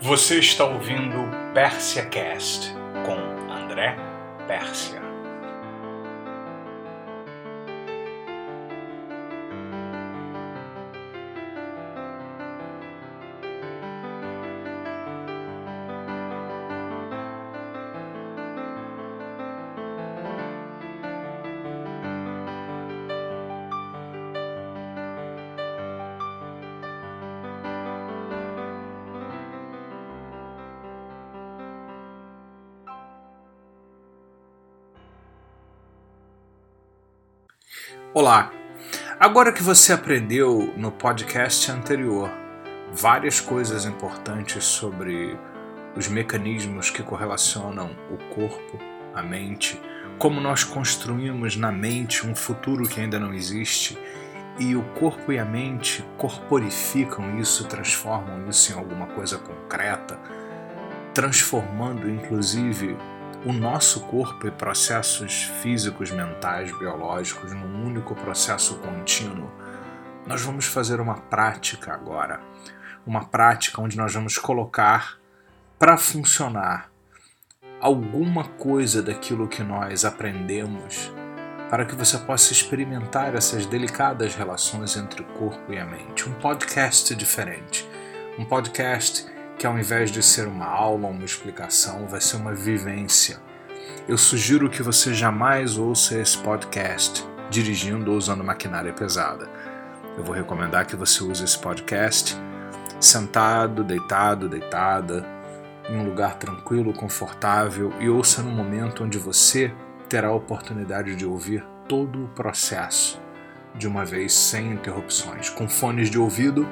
Você está ouvindo Pérsia Cast com André Pérsia. Olá! Agora que você aprendeu no podcast anterior várias coisas importantes sobre os mecanismos que correlacionam o corpo, a mente, como nós construímos na mente um futuro que ainda não existe e o corpo e a mente corporificam isso, transformam isso em alguma coisa concreta, transformando inclusive o nosso corpo e processos físicos, mentais, biológicos num único processo contínuo, nós vamos fazer uma prática agora. Uma prática onde nós vamos colocar para funcionar alguma coisa daquilo que nós aprendemos para que você possa experimentar essas delicadas relações entre o corpo e a mente. Um podcast diferente. Um podcast que ao invés de ser uma aula uma explicação, vai ser uma vivência. Eu sugiro que você jamais ouça esse podcast dirigindo ou usando maquinária pesada. Eu vou recomendar que você use esse podcast sentado, deitado, deitada, em um lugar tranquilo, confortável e ouça no momento onde você terá a oportunidade de ouvir todo o processo de uma vez sem interrupções, com fones de ouvido,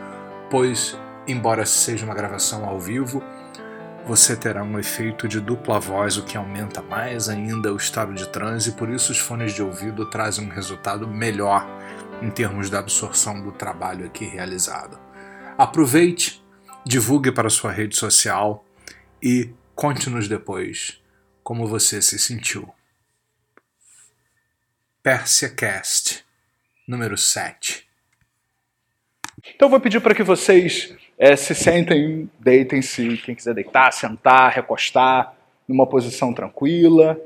pois Embora seja uma gravação ao vivo, você terá um efeito de dupla voz, o que aumenta mais ainda o estado de transe, e por isso os fones de ouvido trazem um resultado melhor em termos da absorção do trabalho aqui realizado. Aproveite, divulgue para sua rede social e conte-nos depois como você se sentiu. Persia Cast, número 7. Então vou pedir para que vocês é, se sentem, deitem-se, quem quiser deitar, sentar, recostar, numa posição tranquila.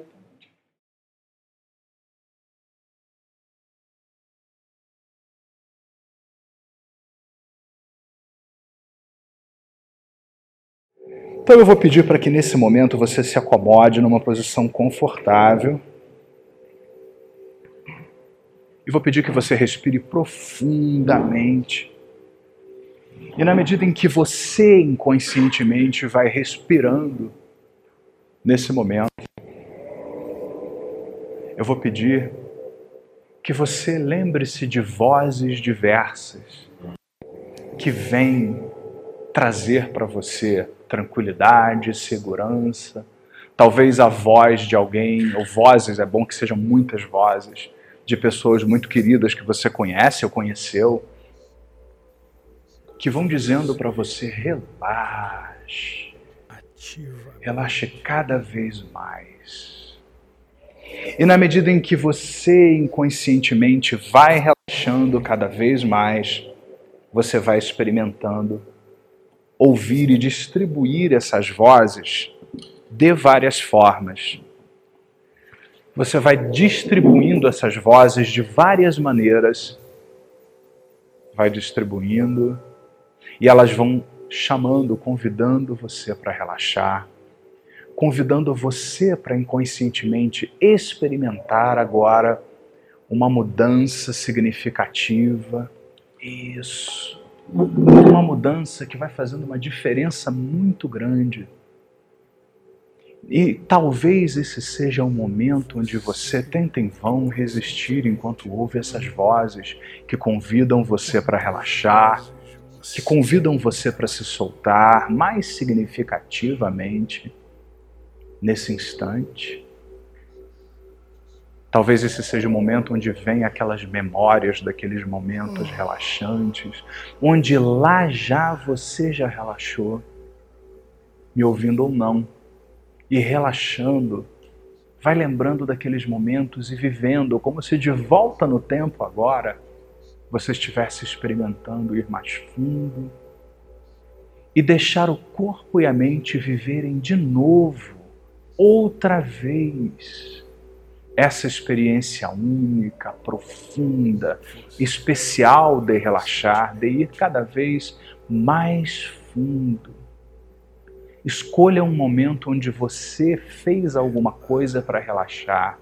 Então eu vou pedir para que nesse momento você se acomode numa posição confortável. E vou pedir que você respire profundamente e na medida em que você inconscientemente vai respirando nesse momento, eu vou pedir que você lembre-se de vozes diversas que vêm trazer para você tranquilidade, segurança, talvez a voz de alguém, ou vozes, é bom que sejam muitas vozes, de pessoas muito queridas que você conhece ou conheceu que vão dizendo para você: relaxe. Relaxe cada vez mais. E na medida em que você inconscientemente vai relaxando cada vez mais, você vai experimentando ouvir e distribuir essas vozes de várias formas. Você vai distribuindo essas vozes de várias maneiras, vai distribuindo e elas vão chamando, convidando você para relaxar, convidando você para inconscientemente experimentar agora uma mudança significativa. Isso. Uma mudança que vai fazendo uma diferença muito grande. E talvez esse seja o momento onde você tenta em vão resistir enquanto ouve essas vozes que convidam você para relaxar, que convidam você para se soltar mais significativamente nesse instante. Talvez esse seja o momento onde vem aquelas memórias daqueles momentos relaxantes, onde lá já você já relaxou, me ouvindo ou não, e relaxando, vai lembrando daqueles momentos e vivendo como se de volta no tempo agora você estivesse experimentando ir mais fundo e deixar o corpo e a mente viverem de novo, outra vez, essa experiência única, profunda, especial de relaxar, de ir cada vez mais fundo. Escolha um momento onde você fez alguma coisa para relaxar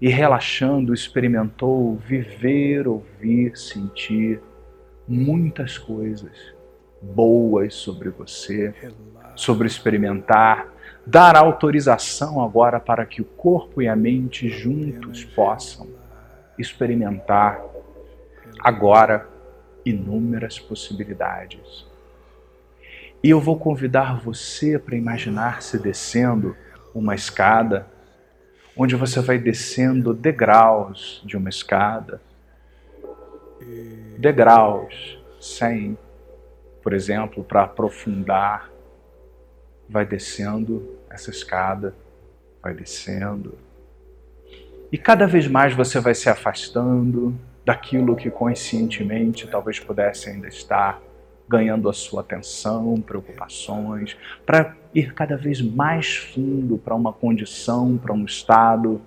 e, relaxando, experimentou viver, ouvir, sentir muitas coisas boas sobre você, sobre experimentar, dar autorização agora para que o corpo e a mente juntos possam experimentar agora inúmeras possibilidades. E eu vou convidar você para imaginar-se descendo uma escada, onde você vai descendo degraus de uma escada, degraus sem por exemplo, para aprofundar, vai descendo essa escada, vai descendo. E cada vez mais você vai se afastando daquilo que conscientemente talvez pudesse ainda estar ganhando a sua atenção, preocupações, para ir cada vez mais fundo para uma condição, para um estado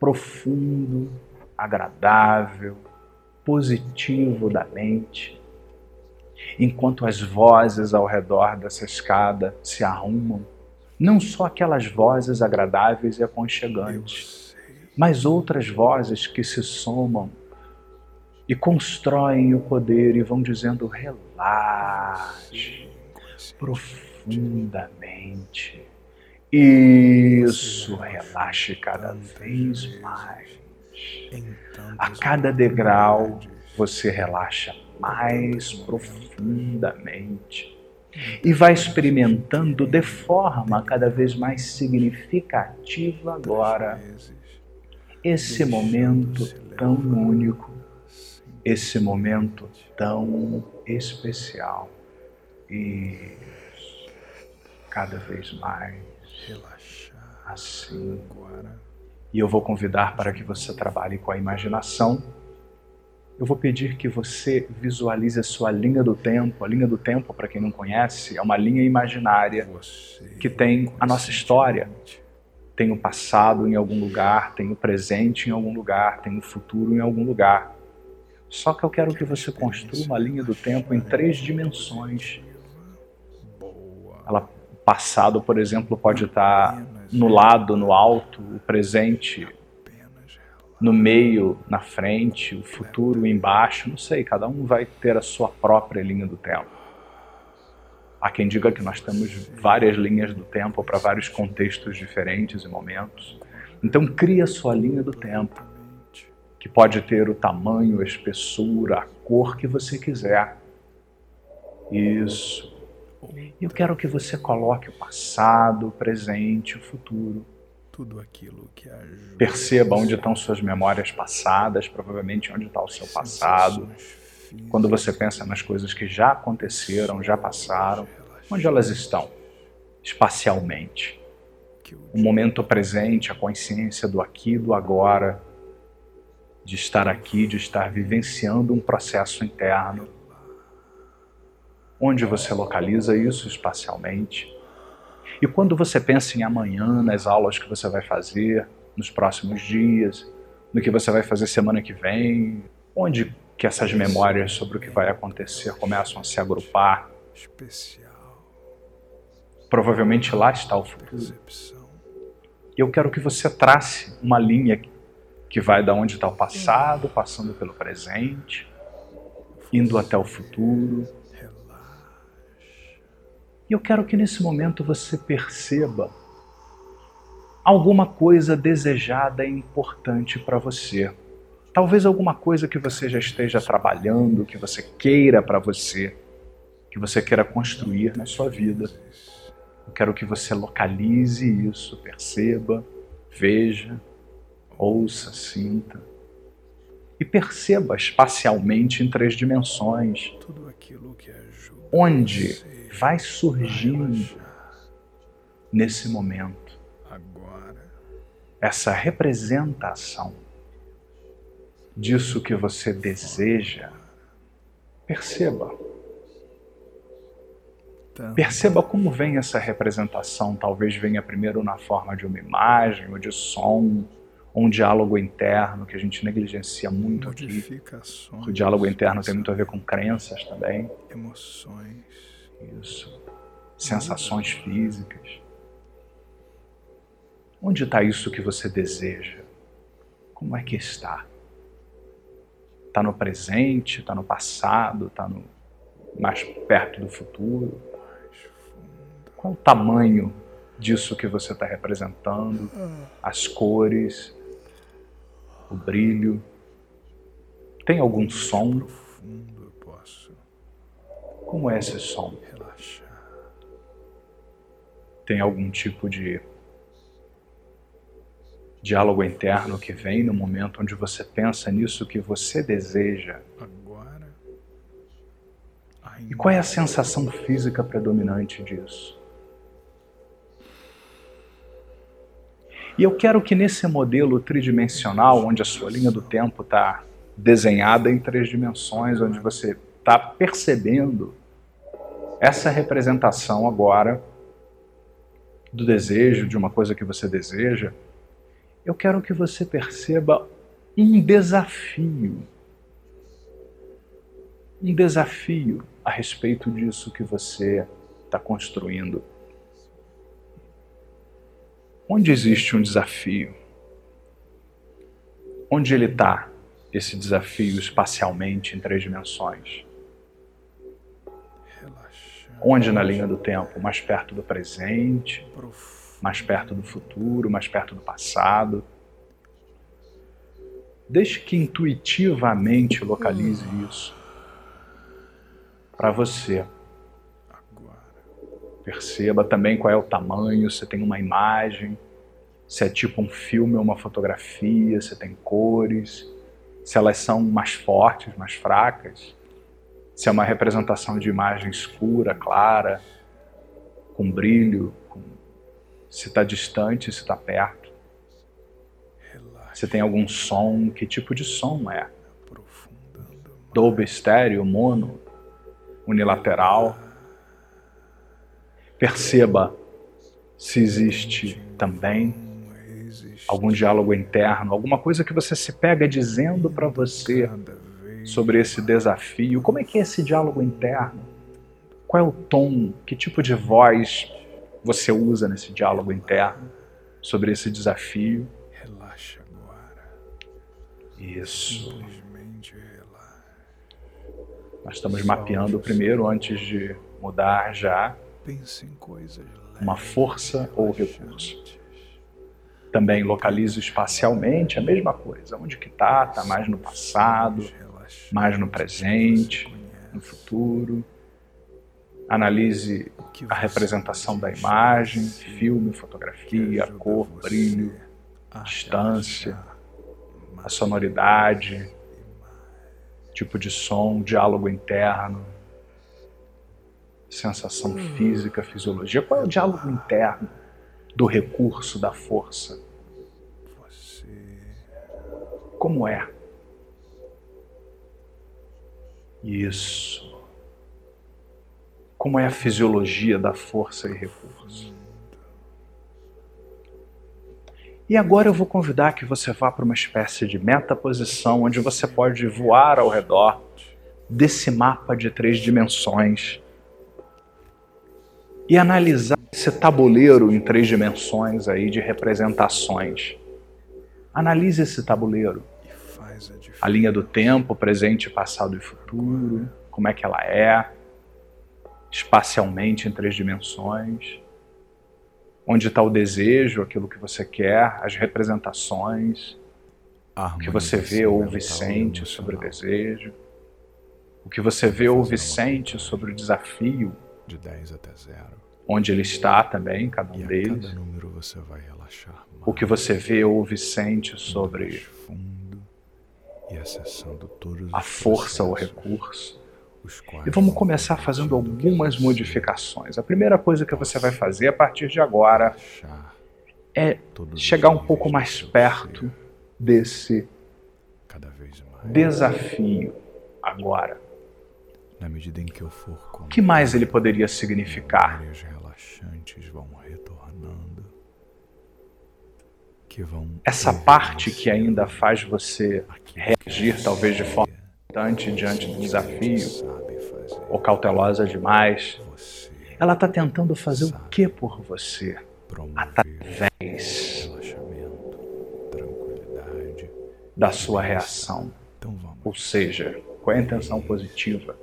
profundo, agradável, positivo da mente. Enquanto as vozes ao redor dessa escada se arrumam, não só aquelas vozes agradáveis e aconchegantes, mas outras vozes que se somam e constroem o poder e vão dizendo: relaxe profundamente. Isso, relaxe cada vez mais. A cada degrau você relaxa mais profundamente e vai experimentando de forma cada vez mais significativa agora. esse momento tão único, esse momento tão especial. E cada vez mais assim. E eu vou convidar para que você trabalhe com a imaginação eu vou pedir que você visualize a sua linha do tempo. A linha do tempo, para quem não conhece, é uma linha imaginária que tem a nossa história. Tem o passado em algum lugar, tem o presente em algum lugar, tem o futuro em algum lugar. Só que eu quero que você construa uma linha do tempo em três dimensões. Ela, passado, por exemplo, pode estar no lado, no alto, o presente no meio, na frente, o futuro embaixo, não sei, cada um vai ter a sua própria linha do tempo. Há quem diga que nós temos várias linhas do tempo para vários contextos diferentes e momentos. Então cria a sua linha do tempo, que pode ter o tamanho, a espessura, a cor que você quiser. Isso. Eu quero que você coloque o passado, o presente, o futuro tudo aquilo que ajuda. Perceba onde estão suas memórias passadas, provavelmente onde está o seu passado. Quando você pensa nas coisas que já aconteceram, já passaram, onde elas estão espacialmente. O momento presente, a consciência do aqui, do agora, de estar aqui, de estar vivenciando um processo interno. Onde você localiza isso espacialmente? E quando você pensa em amanhã, nas aulas que você vai fazer, nos próximos dias, no que você vai fazer semana que vem, onde que essas memórias sobre o que vai acontecer começam a se agrupar? Provavelmente lá está o futuro. Eu quero que você trace uma linha que vai da onde está o passado, passando pelo presente, indo até o futuro, e eu quero que nesse momento você perceba alguma coisa desejada e importante para você. Talvez alguma coisa que você já esteja trabalhando, que você queira para você, que você queira construir na sua vida. Eu quero que você localize isso, perceba, veja, ouça, sinta. E perceba espacialmente em três dimensões. Onde vai surgindo nesse momento. Essa representação disso que você deseja, perceba. Perceba como vem essa representação. Talvez venha primeiro na forma de uma imagem ou de som, ou um diálogo interno que a gente negligencia muito aqui. O diálogo interno tem muito a ver com crenças também. Emoções. Isso. Sensações físicas. Onde está isso que você deseja? Como é que está? Está no presente? Está no passado? Está no mais perto do futuro? Qual o tamanho disso que você está representando? As cores, o brilho? Tem algum som? Como é esse som? Tem algum tipo de diálogo interno que vem no momento onde você pensa nisso que você deseja? E qual é a sensação física predominante disso? E eu quero que nesse modelo tridimensional, onde a sua linha do tempo está desenhada em três dimensões, onde você está percebendo essa representação agora do desejo, de uma coisa que você deseja, eu quero que você perceba um desafio. Um desafio a respeito disso que você está construindo. Onde existe um desafio? Onde ele está, esse desafio, espacialmente, em três dimensões? Onde na linha do tempo? Mais perto do presente? Mais perto do futuro? Mais perto do passado? Deixe que intuitivamente localize isso para você. Perceba também qual é o tamanho, se tem uma imagem, se é tipo um filme ou uma fotografia, se tem cores, se elas são mais fortes, mais fracas, se é uma representação de imagem escura, clara, com brilho, com... se está distante, se está perto. Se tem algum som, que tipo de som é? Dolby estéreo, mono, unilateral. Perceba se existe também algum diálogo interno, alguma coisa que você se pega dizendo para você sobre esse desafio. Como é que é esse diálogo interno? Qual é o tom? Que tipo de voz você usa nesse diálogo interno sobre esse desafio? Relaxa agora. Isso. Nós estamos mapeando primeiro, antes de mudar já, uma força ou recurso. Também localize espacialmente a mesma coisa. Onde que está? Está mais no passado, mais no presente, no futuro. Analise a representação da imagem, filme, fotografia, cor, brilho, distância, a sonoridade, tipo de som, diálogo interno, sensação hum. física, fisiologia. Qual é o diálogo interno do recurso, da força? Como é? Isso. Como é a fisiologia da força e recurso? E agora eu vou convidar que você vá para uma espécie de metaposição onde você pode voar ao redor desse mapa de três dimensões e analisar esse tabuleiro em três dimensões aí de representações. Analise esse tabuleiro. A linha do tempo, presente, passado e futuro, como é que ela é, espacialmente em três dimensões onde está o desejo, aquilo que você quer, as representações, o que você vê, ouve e sente sobre o desejo, o que você vê, ouve e sente sobre o desafio, de 10 até 0. Onde ele está também, cada um deles. Cada o que você vê, ouve e sente sobre a força ou recurso e vamos começar fazendo algumas modificações. A primeira coisa que você vai fazer a partir de agora é chegar um pouco mais perto desse desafio agora. Na medida em que eu for o que mais ele poderia significar? Essa parte que ainda faz você reagir, talvez de forma importante diante do desafio, ou cautelosa demais, ela está tentando fazer o que por você? Através da sua reação. Então ou seja, qual é a intenção positiva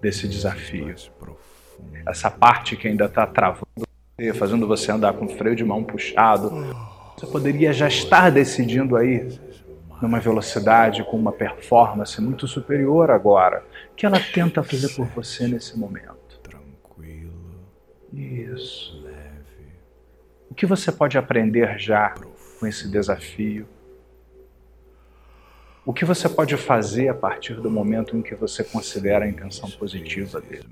desse desafio? Essa parte que ainda está travando fazendo você andar com o freio de mão puxado, você poderia já estar decidindo aí numa velocidade, com uma performance muito superior agora, que ela tenta fazer por você nesse momento. Tranquilo. Isso. Leve. O que você pode aprender já com esse desafio? O que você pode fazer a partir do momento em que você considera a intenção positiva dele?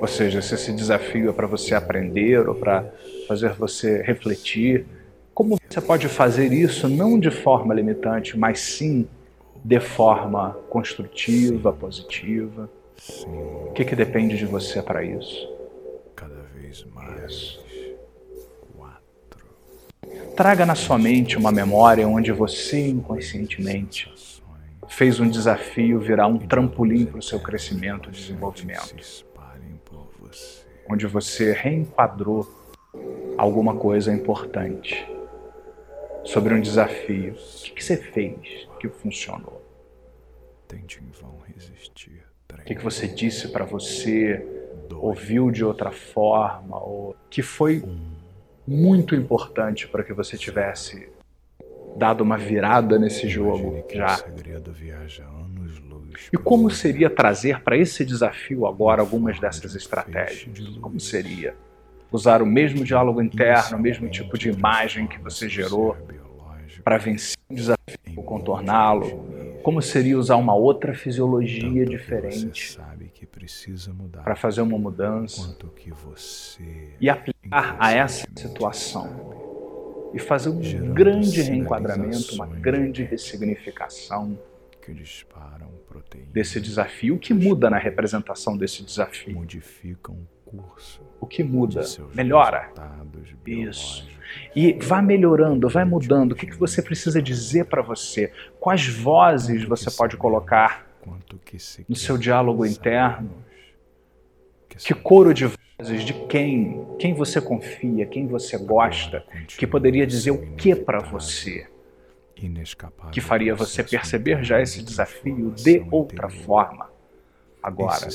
Ou seja, se esse desafio é para você aprender ou para fazer você refletir, como você pode fazer isso não de forma limitante, mas sim de forma construtiva, positiva? O que, que depende de você para isso? Cada vez mais. Traga na sua mente uma memória onde você inconscientemente fez um desafio virar um trampolim para o seu crescimento e desenvolvimento. Onde você reenquadrou alguma coisa importante sobre um desafio. O que, você fez que funcionou? O que você disse para você, ouviu de outra forma, ou que foi muito importante para que você tivesse dado uma virada nesse jogo já. E como seria trazer para esse desafio agora algumas dessas estratégias? Como seria? Usar o mesmo diálogo interno, o mesmo tipo de imagem que você gerou para vencer um desafio, contorná-lo? Como seria usar uma outra fisiologia diferente para fazer uma mudança e aplicar a essa situação? E fazer um grande reenquadramento, uma grande ressignificação desse desafio. O que muda na representação desse desafio? Modificam o curso. O que muda? Melhora. Isso. E vá melhorando, vai mudando. O que você precisa dizer para você? Quais vozes você pode colocar no seu diálogo interno? Que coro de de quem, quem você confia, quem você gosta, que poderia dizer o que para você, que faria você perceber já esse desafio de outra forma agora.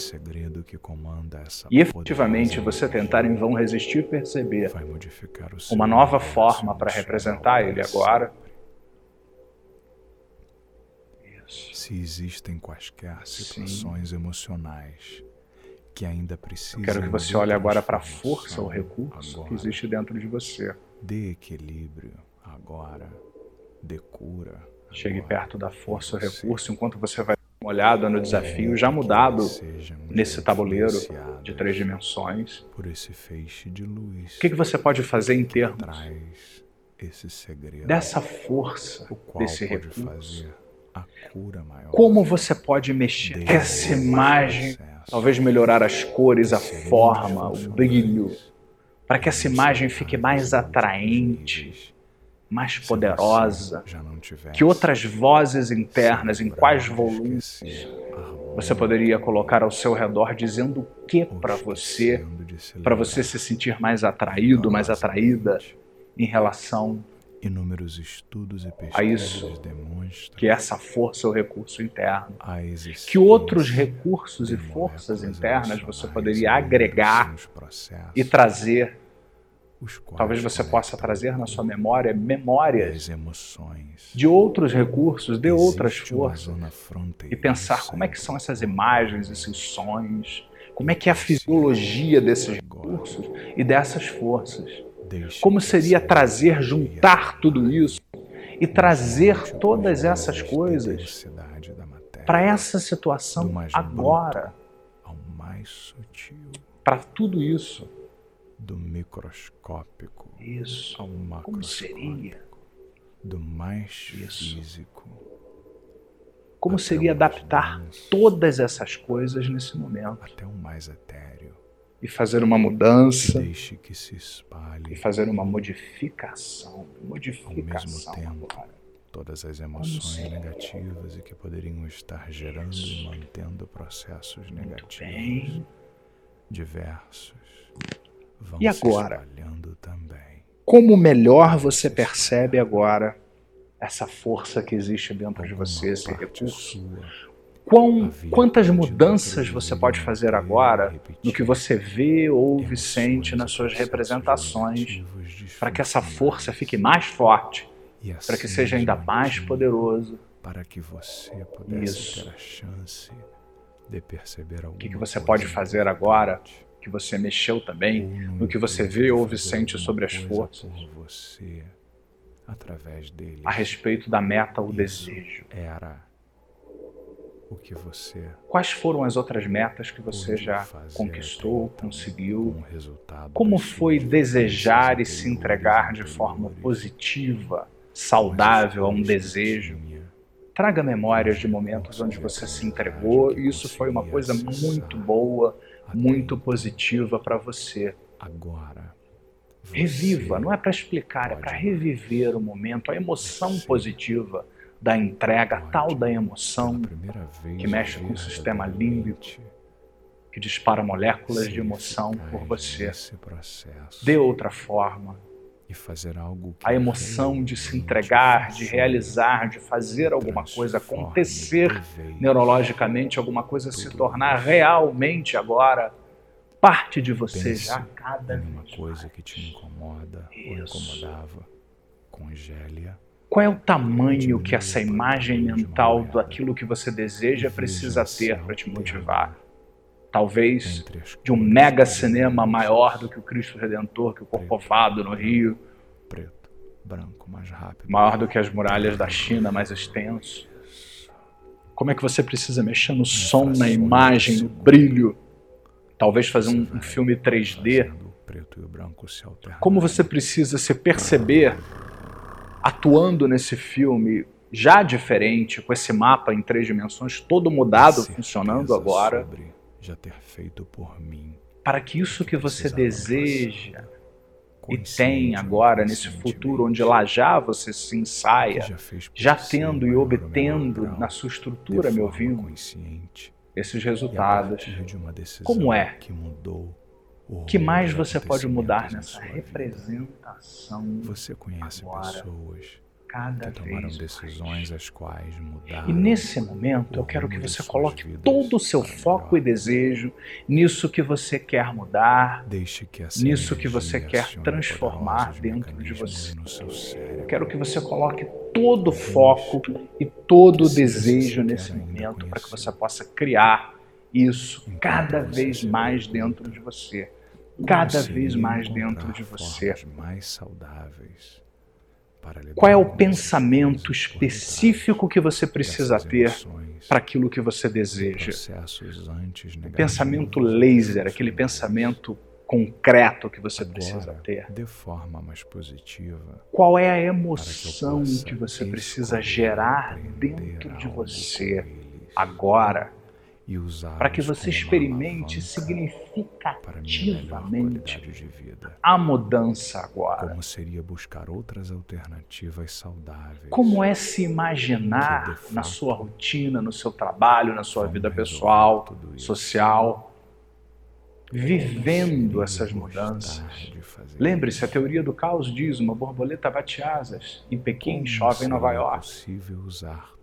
E efetivamente você tentar em vão resistir e perceber uma nova forma para representar ele agora. Se existem quaisquer situações Sim. emocionais que ainda precisa. Quero que você olhe agora para a força ou recurso agora. que existe dentro de você. Dê equilíbrio agora, dê cura. Chegue perto da força ou recurso enquanto você vai olhada no desafio já mudado nesse tabuleiro de três dimensões. Por esse feixe de luz. O que, que você pode fazer em termos dessa força, desse recurso? Como você pode mexer essa imagem Talvez melhorar as cores, a forma, o brilho, para que essa imagem fique mais atraente, mais poderosa, que outras vozes internas, em quais volumes você poderia colocar ao seu redor dizendo o que para você, para você se sentir mais atraído, mais atraída em relação Inúmeros estudos e pesquisas a isso, que essa força é o recurso interno, que outros recursos e forças internas você poderia agregar e trazer. Talvez você possa trazer na sua memória memórias de outros recursos, de outras forças, e pensar como é que são essas imagens, esses sons, como é que é a fisiologia desses recursos e dessas forças. Como seria trazer, juntar tudo isso e trazer todas essas coisas para essa situação agora? Para tudo isso. Do microscópico isso. ao macroscópico. Como seria? Do mais isso. físico Como seria adaptar todas essas coisas nesse momento? Até o mais etéreo. E fazer uma mudança. Deixe que se espalhe. E fazer uma modificação. Modificação ao mesmo tempo. Todas as emoções negativas e que poderiam estar gerando e mantendo processos negativos bem. diversos vão E agora? se espalhando também. Como melhor você percebe agora essa força que existe dentro de você, esse recurso? Quão, quantas mudanças você pode fazer agora no que você vê, ouve, sente nas suas representações, para que essa força fique mais forte, para que seja ainda mais poderoso? Para que você pudesse ter a chance de perceber O que, que alguma você pode fazer agora? Que você mexeu também no que você vê, ouve sente alguma sobre as forças a respeito da meta ou desejo. Era Quais foram as outras metas que você já conquistou, conseguiu? Como foi desejar e se entregar de forma positiva, saudável a um desejo? Traga memórias de momentos onde você se entregou e isso foi uma coisa muito boa, muito então. positiva para você. Agora. Reviva, não é para explicar, é para reviver o momento, a emoção positiva da entrega, tal da emoção vez que mexe com o sistema límbico, que dispara moléculas de emoção por você. De outra forma, e fazer algo que a emoção de se entregar, de realizar, de fazer alguma coisa acontecer neurologicamente, alguma coisa se tornar realmente agora parte de você já cada em uma vez coisa que te incomoda ou incomodava. Congele-a. Qual é o tamanho que essa imagem mental daquilo que você deseja precisa ter para te motivar? Talvez de um mega cinema maior do que o Cristo Redentor, que o Corcovado no Rio, Preto, branco, mais rápido. maior do que as muralhas da China, mais extenso. Como é que você precisa mexer no som, na imagem, no brilho? Talvez fazer um, um filme 3D. Fazendo o preto e o branco se alternarem. Como você precisa se perceber atuando nesse filme já diferente, com esse mapa em três dimensões todo mudado, funcionando agora, sobre já ter feito por mim. para que isso que você precisava deseja e tem agora nesse futuro onde lá já você se que ensaia, já, já tendo e obtendo na sua estrutura, me forma ouvindo, consciente, esses resultados. Como é? que mudou o que mais você pode mudar nessa representação Você conhece agora, pessoas cada que tomaram vez decisões mais? as quais mudaram. E nesse momento eu quero que você coloque todo o seu foco e melhor. desejo nisso que você quer mudar, Deixe que nisso que você quer transformar dentro de você. no seu cérebro. Eu quero que você coloque todo o foco e todo o Se desejo nesse momento para que você possa criar isso cada vez mais dentro de você. Cada vez mais dentro de você. Qual é o pensamento específico que você precisa ter para aquilo que você deseja? O pensamento laser, aquele pensamento concreto que você precisa ter. de forma mais positiva, Qual é a emoção que você precisa gerar dentro de você agora para que você experimente significativamente qualidade de vida. a mudança agora. Como seria buscar outras alternativas saudáveis? Como é se imaginar na sua rotina, no seu trabalho, na sua vida pessoal, social, vivendo essas mudanças? Lembre-se, a teoria do caos diz: uma borboleta bate asas. Em Pequim chove em Nova York. possível usar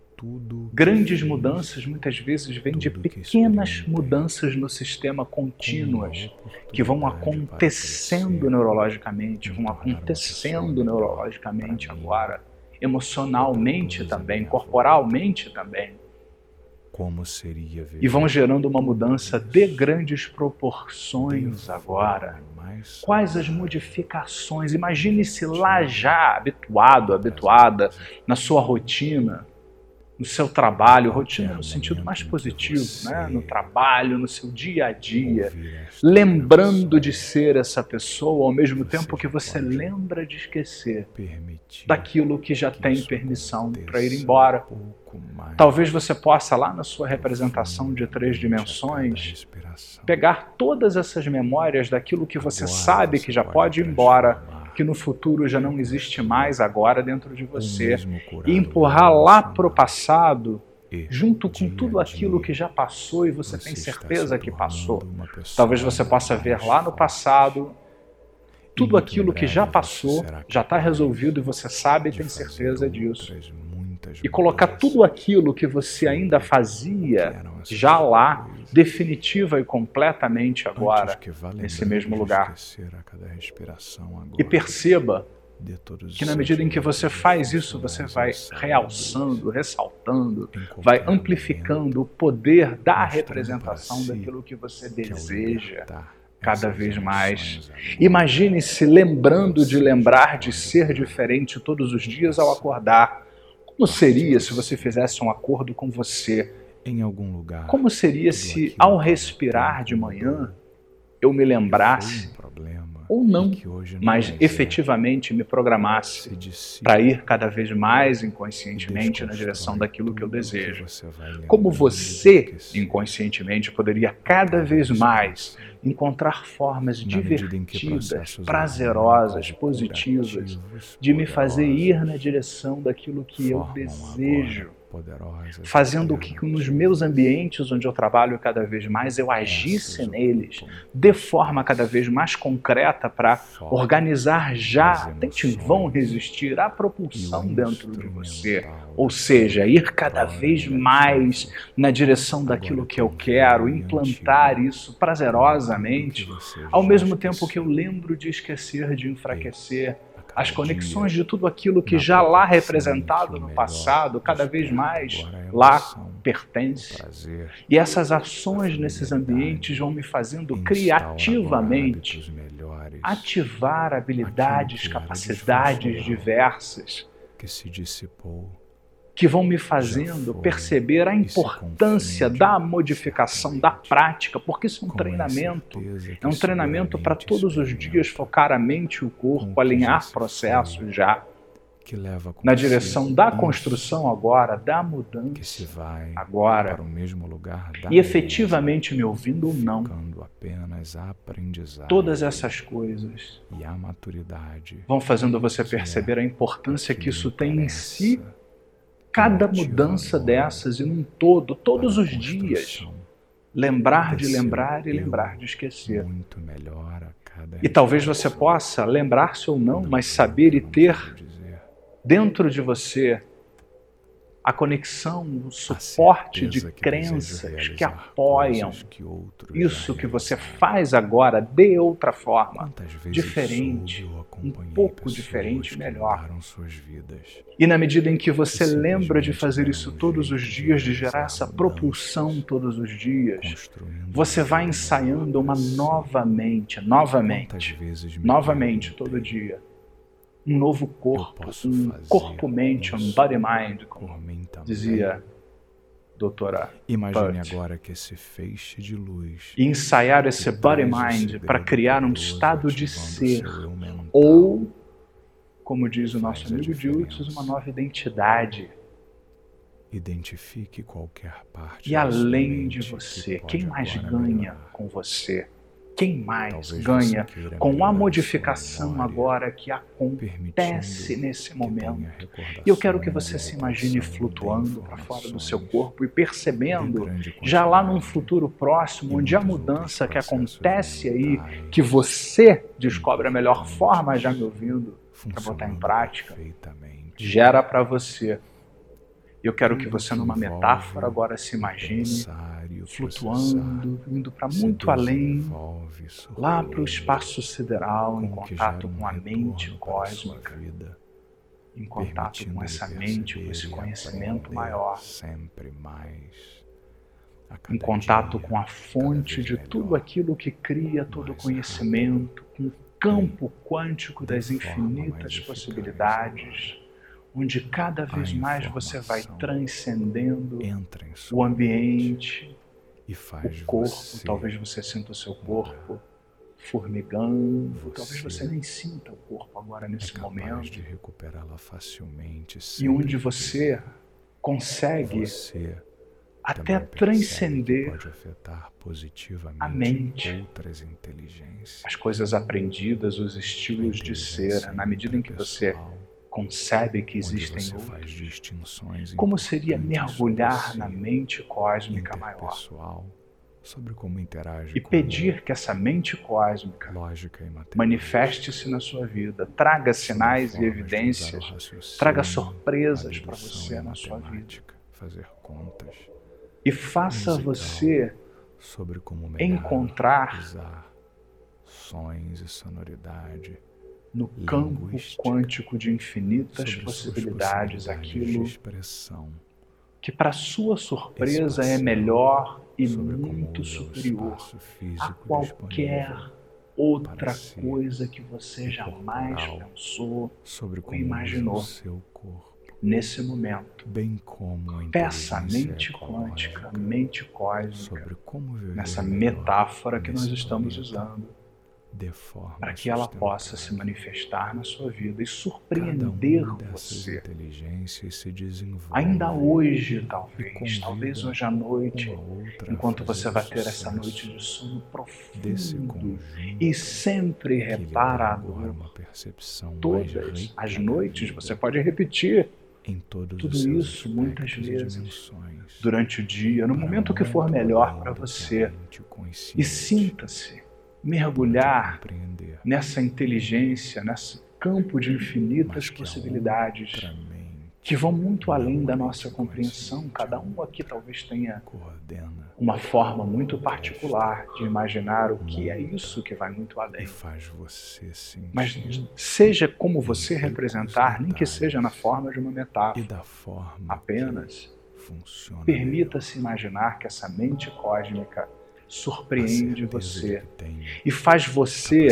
Grandes mudanças muitas vezes vêm de pequenas mudanças no sistema contínuas que vão acontecendo neurologicamente, vão acontecendo neurologicamente agora, emocionalmente também, corporalmente também, Como seria viver e vão gerando uma mudança de grandes proporções agora. mais Quais as modificações? Imagine-se lá já habituado, habituada na sua rotina, no seu trabalho, rotina no sentido mais positivo, né? no trabalho, no seu dia a dia, lembrando de ser essa pessoa, ao mesmo tempo que você lembra de esquecer daquilo que já tem permissão para ir embora. Talvez você possa, lá na sua representação de três dimensões, pegar todas essas memórias daquilo que você sabe que já pode ir embora que no futuro já não existe mais agora dentro de você e empurrar lá para o passado junto com tudo aquilo que já passou e você tem certeza que passou. Talvez você possa ver lá no passado tudo aquilo que já passou, já está resolvido e você sabe e tem certeza disso. E colocar tudo aquilo que você ainda fazia já lá, definitiva e completamente agora, nesse mesmo lugar. E perceba que na medida em que você faz isso, você vai realçando, ressaltando, vai amplificando o poder da representação daquilo que você deseja cada vez mais. Imagine-se lembrando de lembrar de ser diferente todos os dias ao acordar. Como seria se você fizesse um acordo com você? Em algum lugar. Como seria se, ao respirar de manhã, eu me lembrasse ou não, mas efetivamente me programasse para ir cada vez mais inconscientemente na direção daquilo que eu desejo. Como você, inconscientemente, poderia cada vez mais encontrar formas divertidas, prazerosas, positivas, de me fazer ir na direção daquilo que eu desejo fazendo que nos meus ambientes onde eu trabalho cada vez mais eu agisse neles de forma cada vez mais concreta para organizar já, tente vão resistir à propulsão dentro de você, ou seja, ir cada vez mais na direção daquilo que eu quero, implantar isso prazerosamente, ao mesmo tempo que eu lembro de esquecer de enfraquecer as conexões de tudo aquilo que já lá representado no passado, cada vez mais lá pertence. E essas ações nesses ambientes vão me fazendo criativamente ativar habilidades, capacidades diversas que se dissipou que vão me fazendo perceber a importância da modificação, da prática, porque isso é um treinamento. É um treinamento para todos os dias focar a mente e o corpo, alinhar processos já. Na direção da construção agora, da mudança agora, e efetivamente me ouvindo ou não, todas essas coisas vão fazendo você perceber a importância que isso tem em si cada mudança dessas e num todo, todos os dias, lembrar de lembrar e lembrar de esquecer. E talvez você possa lembrar-se ou não, mas saber e ter dentro de você a conexão, o suporte de crenças que apoiam isso que você faz agora de outra forma, diferente, um pouco diferente, melhor. E na medida em que você lembra de fazer isso todos os dias, de gerar essa propulsão todos os dias, você vai ensaiando uma novamente, novamente, novamente todo dia um novo corpo, um corpo-mente, um body-mind, como dizia doutora Imagine agora que esse feixe de luz e ensaiar esse body-mind para criar um estado de ser ou, como diz o nosso amigo Diltz, uma nova identidade. Identifique qualquer parte. E além de você, quem mais ganha com você? Quem mais ganha com a modificação agora que acontece nesse momento. E eu quero que você se imagine flutuando para fora do seu corpo e percebendo, já lá num futuro próximo, onde a mudança que acontece aí, que você descobre a melhor forma, já me ouvindo, para botar em prática, gera para você. Eu quero que você, numa metáfora, agora se imagine flutuando, indo para muito além, lá para o espaço sideral, em contato com a mente cósmica, em contato com essa mente, com esse conhecimento maior, em contato com a fonte de tudo aquilo que cria todo o conhecimento, com o campo quântico das infinitas possibilidades onde cada vez mais você vai transcendendo o ambiente, o corpo. Talvez você sinta o seu corpo formigando. Você Talvez você nem sinta o corpo agora nesse é momento. De recuperá-la facilmente. E onde você consegue você até transcender a mente, as coisas aprendidas, os estilos de ser, na medida em que você concebe que existem outros. Como seria mergulhar na mente cósmica maior? e pedir que essa mente cósmica manifeste-se na sua vida, traga sinais e evidências, traga surpresas para você na sua vida. Fazer contas, e faça você encontrar sons e sonoridade no campo quântico de infinitas possibilidades aquilo que para sua surpresa é melhor e muito superior a qualquer outra coisa que você jamais pensou ou imaginou. Nesse momento, bem como peça a mente quântica, mente cósmica, nessa metáfora que nós estamos usando para que ela possa se manifestar na sua vida e surpreender você. Ainda hoje, talvez, talvez hoje à noite, enquanto você vai ter essa noite de sono profundo e sempre reparador. Todas as noites você pode repetir tudo isso muitas vezes durante o dia, no momento que for melhor para você. E sinta-se mergulhar nessa inteligência, nesse campo de infinitas possibilidades que vão muito além da nossa compreensão. Cada um aqui talvez tenha uma forma muito particular de imaginar o que é isso que vai muito além. Mas seja como você representar, nem que seja na forma de uma metáfora, apenas permita-se imaginar que essa mente cósmica surpreende você e faz você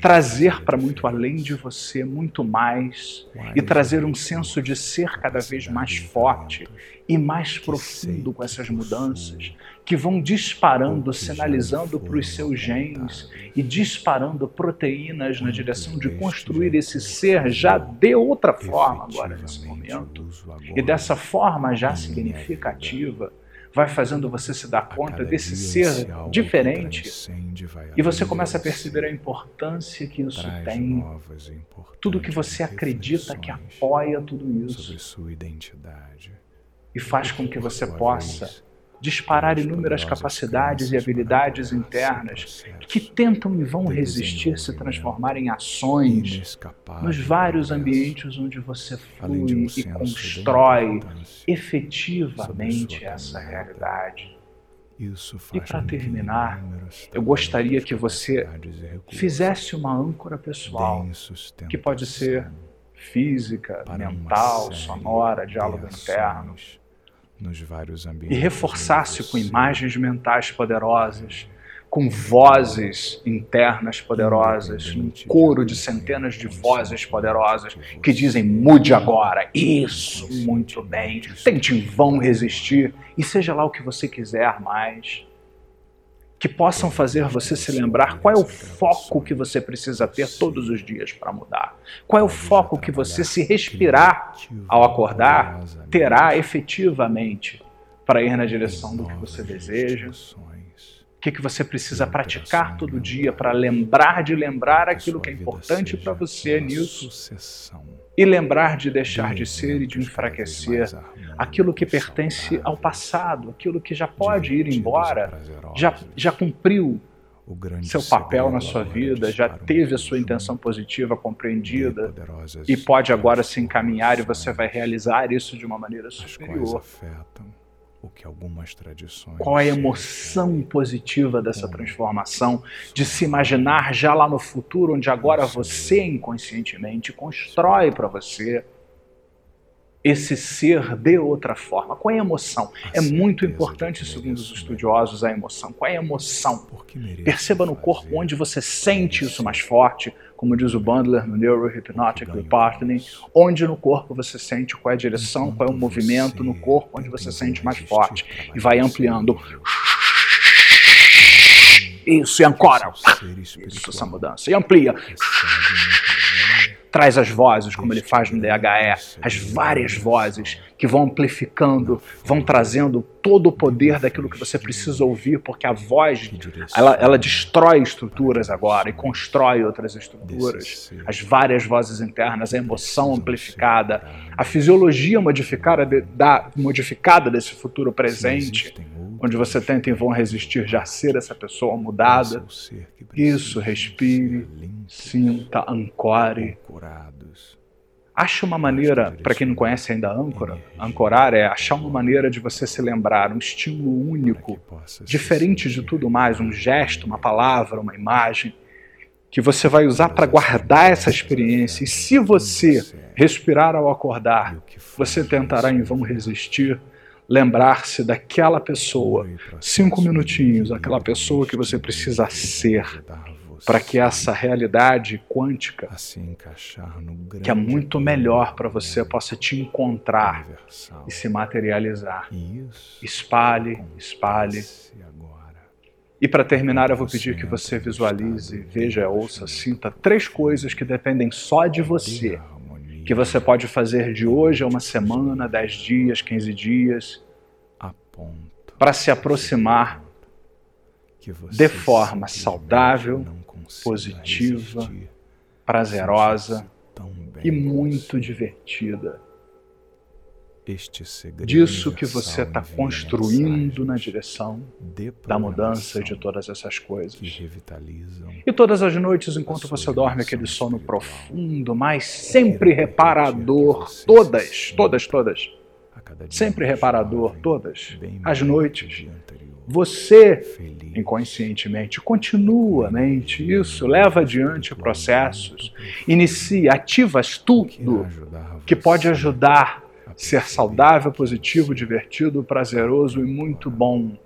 trazer para muito além de você muito mais e trazer um senso de ser cada vez mais forte e mais profundo com essas mudanças que vão disparando, sinalizando para os seus genes e disparando proteínas na direção de construir esse ser já de outra forma agora nesse momento. e dessa forma já significativa vai fazendo você se dar conta desse ser diferente e você começa a perceber a importância que isso tem, tudo que você acredita que apoia tudo isso e faz com que você possa disparar inúmeras capacidades e habilidades internas que tentam e vão resistir se transformar em ações nos vários ambientes onde você flui e constrói efetivamente essa realidade. E para terminar, eu gostaria que você fizesse uma âncora pessoal, que pode ser física, mental, sonora, diálogo interno nos vários ambientes. E reforçasse com imagens mentais poderosas, com vozes internas poderosas, um coro de centenas de vozes poderosas que dizem: mude agora, isso, muito bem, tente em vão resistir, e seja lá o que você quiser mais que possam fazer você se lembrar qual é o foco que você precisa ter todos os dias para mudar. Qual é o foco que você, se respirar ao acordar, terá efetivamente para ir na direção do que você deseja. O que, que você precisa praticar todo dia para lembrar de lembrar aquilo que é importante para você nisso e lembrar de deixar de ser e de enfraquecer aquilo que pertence ao passado, aquilo que já pode ir embora, já, já cumpriu seu papel na sua vida, já teve a sua intenção positiva compreendida e pode agora se encaminhar e você vai realizar isso de uma maneira superior. O que algumas tradições Qual é a emoção positiva dessa transformação? De se imaginar já lá no futuro, onde agora você inconscientemente constrói para você esse ser de outra forma. Qual é a emoção? É muito importante, segundo os estudiosos, a emoção. Qual é a emoção? Perceba no corpo onde você sente isso mais forte, como diz o Bandler no Neurohypnotic Repartning, onde no corpo você sente qual é a direção, qual é o movimento no corpo onde você sente mais forte e vai ampliando. Isso, e ancora. Isso, essa mudança. E amplia traz as vozes, como ele faz no DHE, as várias vozes que vão amplificando, vão trazendo todo o poder daquilo que você precisa ouvir, porque a voz, ela, ela destrói estruturas agora e constrói outras estruturas. As várias vozes internas, a emoção amplificada, a fisiologia modificada, de, da, modificada desse futuro presente, onde você tenta em vão resistir já ser essa pessoa mudada. Isso, respire, sinta, ancore. Ache uma maneira, para quem não conhece ainda âncora, ancorar é achar uma maneira de você se lembrar, um estímulo único, diferente de tudo mais, um gesto, uma palavra, uma imagem, que você vai usar para guardar essa experiência. E se você respirar ao acordar, você tentará em vão resistir, lembrar-se daquela pessoa, cinco minutinhos, aquela pessoa que você precisa ser para que essa realidade quântica, que é muito melhor para você, possa te encontrar e se materializar. Espalhe, espalhe. E para terminar, eu vou pedir que você visualize, veja, ouça, sinta três coisas que dependem só de você, que você pode fazer de hoje a uma semana, dez dias, quinze dias, para se aproximar de forma saudável positiva, prazerosa e muito divertida. Disso que você está construindo na direção da mudança de todas essas coisas. E todas as noites, enquanto você dorme aquele sono profundo, mas sempre reparador, todas, todas, todas, sempre reparador, todas. as noites, você, inconscientemente, continua mente isso, leva adiante processos, inicia, ativas tudo que pode ajudar ser saudável, positivo, divertido, prazeroso e muito bom.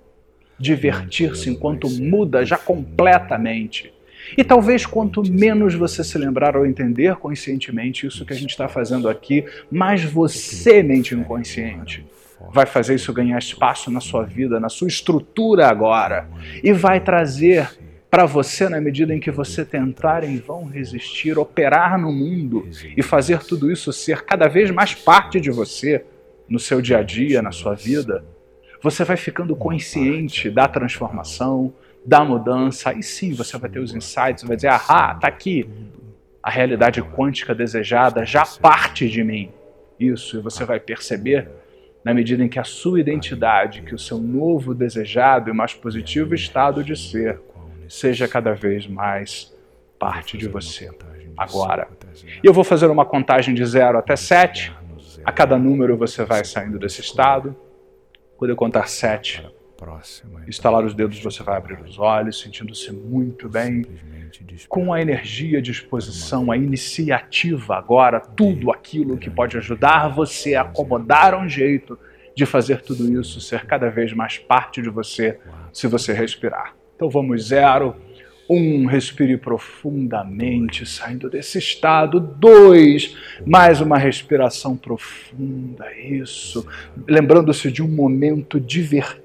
Divertir-se enquanto muda já completamente. E talvez quanto menos você se lembrar ou entender conscientemente isso que a gente está fazendo aqui, mais você, mente inconsciente, vai fazer isso ganhar espaço na sua vida, na sua estrutura agora, e vai trazer para você, na medida em que você tentar em vão resistir, operar no mundo e fazer tudo isso ser cada vez mais parte de você, no seu dia a dia, na sua vida, você vai ficando consciente da transformação, da mudança, aí sim você vai ter os insights, vai dizer, ah, tá aqui, a realidade quântica desejada já parte de mim. Isso, e você vai perceber na medida em que a sua identidade, que o seu novo desejado e mais positivo estado de ser, seja cada vez mais parte de você. Agora. E eu vou fazer uma contagem de 0 até 7. A cada número você vai saindo desse estado. Quando eu contar 7, estalar os dedos, você vai abrir os olhos, sentindo-se muito bem com a energia, a disposição, a iniciativa agora, tudo aquilo que pode ajudar você a acomodar um jeito de fazer tudo isso ser cada vez mais parte de você, se você respirar. Então vamos zero. Um, respire profundamente, saindo desse estado. Dois, mais uma respiração profunda. Isso. Lembrando-se de um momento divertido,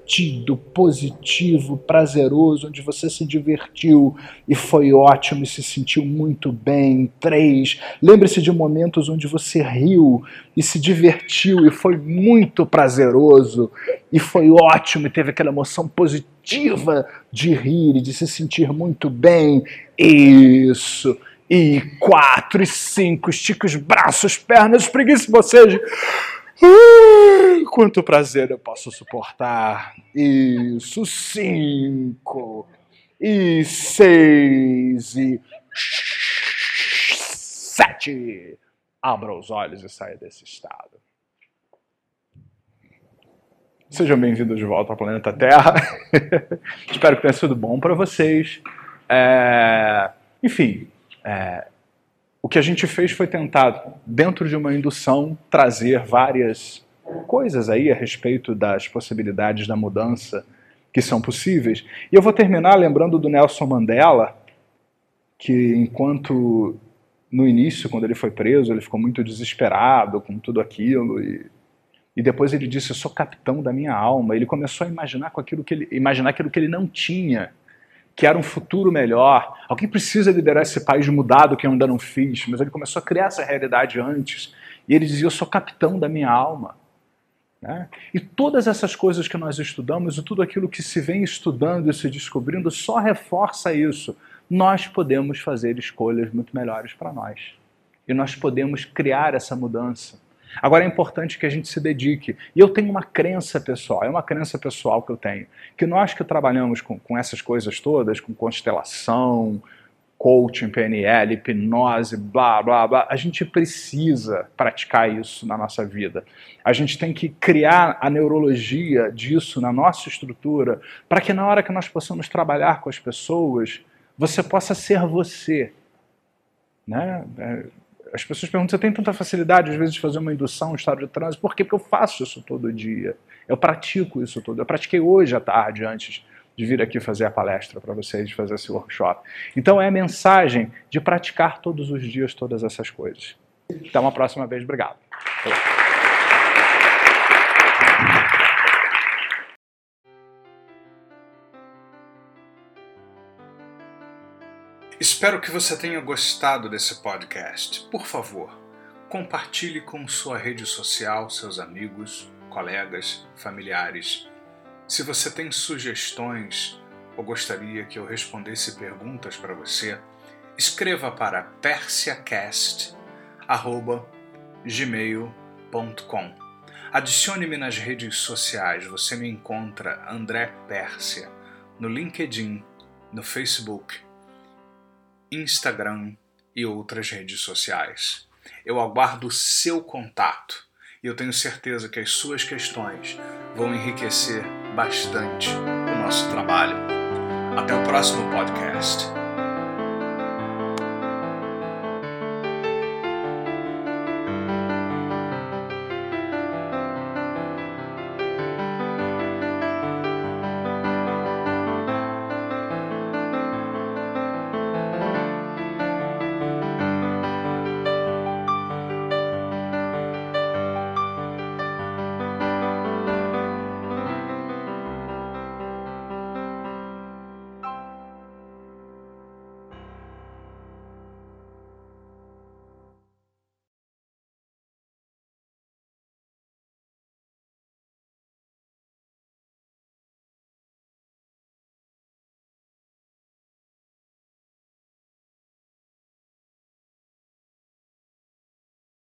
positivo, prazeroso, onde você se divertiu e foi ótimo e se sentiu muito bem. Três, lembre-se de momentos onde você riu e se divertiu e foi muito prazeroso e foi ótimo e teve aquela emoção positiva de rir e de se sentir muito bem. Isso. E quatro e cinco, estique os braços, pernas, espreguice quanto prazer eu posso suportar. Isso, cinco. E seis. E sete. Abra os olhos e saia desse estado. Sejam bem-vindos de volta ao planeta Terra. Espero que tenha sido bom para vocês. É... Enfim, é... o que a gente fez foi tentar, dentro de uma indução, trazer várias coisas aí a respeito das possibilidades da mudança que são possíveis. E eu vou terminar lembrando do Nelson Mandela, que enquanto no início, quando ele foi preso, ele ficou muito desesperado com tudo aquilo e, e depois ele disse: "Eu sou capitão da minha alma". Ele começou a imaginar com aquilo que ele imaginar aquilo que ele não tinha, que era um futuro melhor. Alguém precisa liderar esse país mudado que eu ainda não fiz, mas ele começou a criar essa realidade antes. E ele dizia: "Eu sou capitão da minha alma". Né? E todas essas coisas que nós estudamos e tudo aquilo que se vem estudando e se descobrindo só reforça isso nós podemos fazer escolhas muito melhores para nós. E nós podemos criar essa mudança. Agora é importante que a gente se dedique. E eu tenho uma crença pessoal, é uma crença pessoal que eu tenho, que nós que trabalhamos com, com essas coisas todas, com constelação, coaching, PNL, hipnose, blá, blá, blá, a gente precisa praticar isso na nossa vida. A gente tem que criar a neurologia disso na nossa estrutura, para que na hora que nós possamos trabalhar com as pessoas, você possa ser você. Né? As pessoas perguntam: você tem tanta facilidade, às vezes, de fazer uma indução, um estado de trânsito? Por quê? Porque eu faço isso todo dia. Eu pratico isso todo. Eu pratiquei hoje à tarde, antes de vir aqui fazer a palestra para vocês, de fazer esse workshop. Então, é a mensagem de praticar todos os dias todas essas coisas. Até uma próxima vez. Obrigado. Espero que você tenha gostado desse podcast. Por favor, compartilhe com sua rede social, seus amigos, colegas, familiares. Se você tem sugestões ou gostaria que eu respondesse perguntas para você, escreva para persiacast@gmail.com. Adicione-me nas redes sociais. Você me encontra André Pérsia no LinkedIn, no Facebook Instagram e outras redes sociais. Eu aguardo o seu contato e eu tenho certeza que as suas questões vão enriquecer bastante o nosso trabalho. Até o próximo podcast.